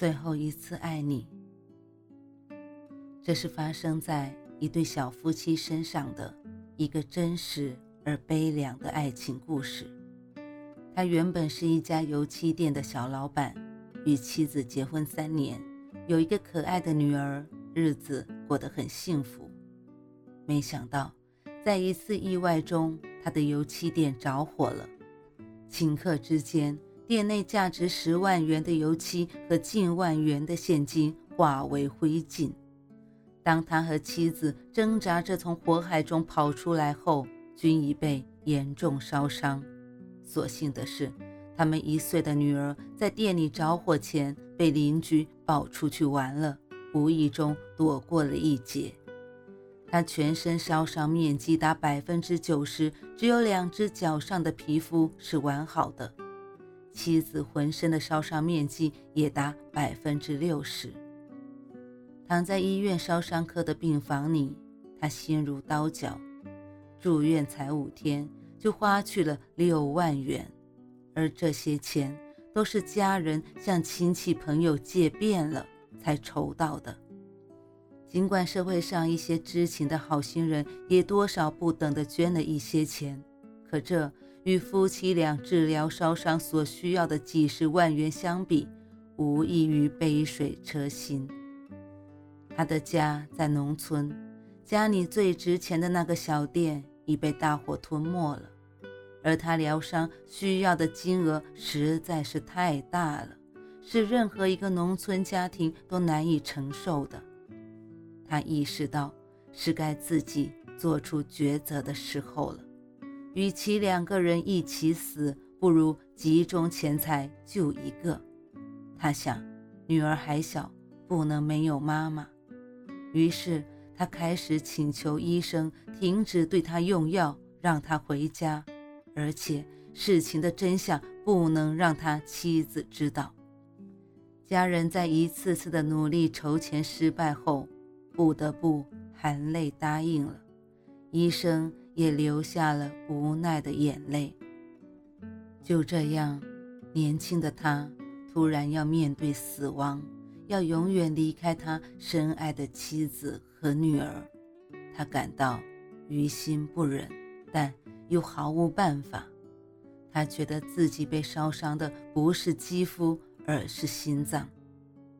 最后一次爱你，这是发生在一对小夫妻身上的一个真实而悲凉的爱情故事。他原本是一家油漆店的小老板，与妻子结婚三年，有一个可爱的女儿，日子过得很幸福。没想到，在一次意外中，他的油漆店着火了，顷刻之间。店内价值十万元的油漆和近万元的现金化为灰烬。当他和妻子挣扎着从火海中跑出来后，均已被严重烧伤。所幸的是，他们一岁的女儿在店里着火前被邻居抱出去玩了，无意中躲过了一劫。他全身烧伤面积达百分之九十，只有两只脚上的皮肤是完好的。妻子浑身的烧伤面积也达百分之六十。躺在医院烧伤科的病房里，他心如刀绞。住院才五天，就花去了六万元，而这些钱都是家人向亲戚朋友借遍了才筹到的。尽管社会上一些知情的好心人也多少不等的捐了一些钱，可这……与夫妻俩治疗烧伤所需要的几十万元相比，无异于杯水车薪。他的家在农村，家里最值钱的那个小店已被大火吞没了，而他疗伤需要的金额实在是太大了，是任何一个农村家庭都难以承受的。他意识到是该自己做出抉择的时候了。与其两个人一起死，不如集中钱财救一个。他想，女儿还小，不能没有妈妈。于是他开始请求医生停止对他用药，让他回家，而且事情的真相不能让他妻子知道。家人在一次次的努力筹钱失败后，不得不含泪答应了。医生。也流下了无奈的眼泪。就这样，年轻的他突然要面对死亡，要永远离开他深爱的妻子和女儿，他感到于心不忍，但又毫无办法。他觉得自己被烧伤的不是肌肤，而是心脏，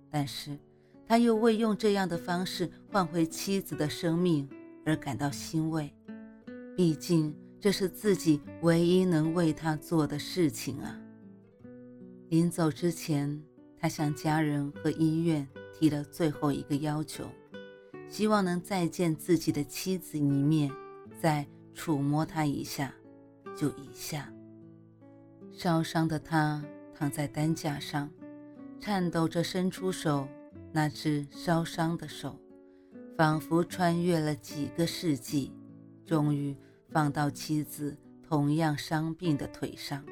但是他又为用这样的方式换回妻子的生命而感到欣慰。毕竟，这是自己唯一能为他做的事情啊。临走之前，他向家人和医院提了最后一个要求，希望能再见自己的妻子一面，再触摸她一下，就一下。烧伤的他躺在担架上，颤抖着伸出手，那只烧伤的手，仿佛穿越了几个世纪，终于。放到妻子同样伤病的腿上，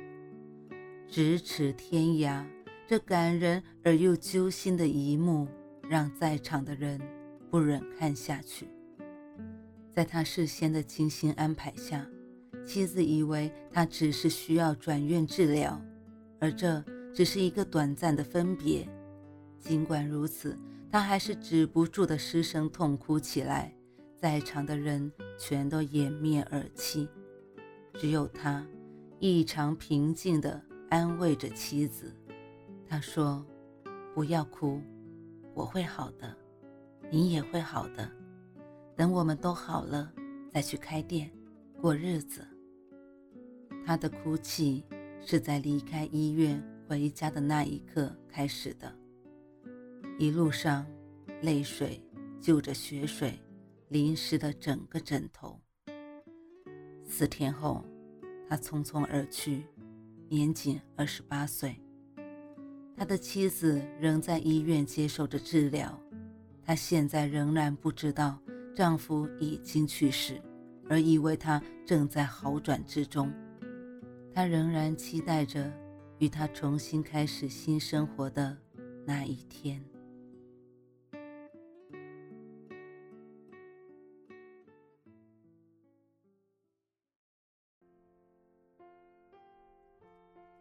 咫尺天涯，这感人而又揪心的一幕，让在场的人不忍看下去。在他事先的精心安排下，妻子以为他只是需要转院治疗，而这只是一个短暂的分别。尽管如此，他还是止不住的失声痛哭起来。在场的人全都掩面而泣，只有他异常平静地安慰着妻子。他说：“不要哭，我会好的，你也会好的。等我们都好了，再去开店过日子。”他的哭泣是在离开医院回家的那一刻开始的，一路上，泪水就着血水。淋湿的整个枕头。四天后，他匆匆而去，年仅二十八岁。他的妻子仍在医院接受着治疗，她现在仍然不知道丈夫已经去世，而以为他正在好转之中。她仍然期待着与他重新开始新生活的那一天。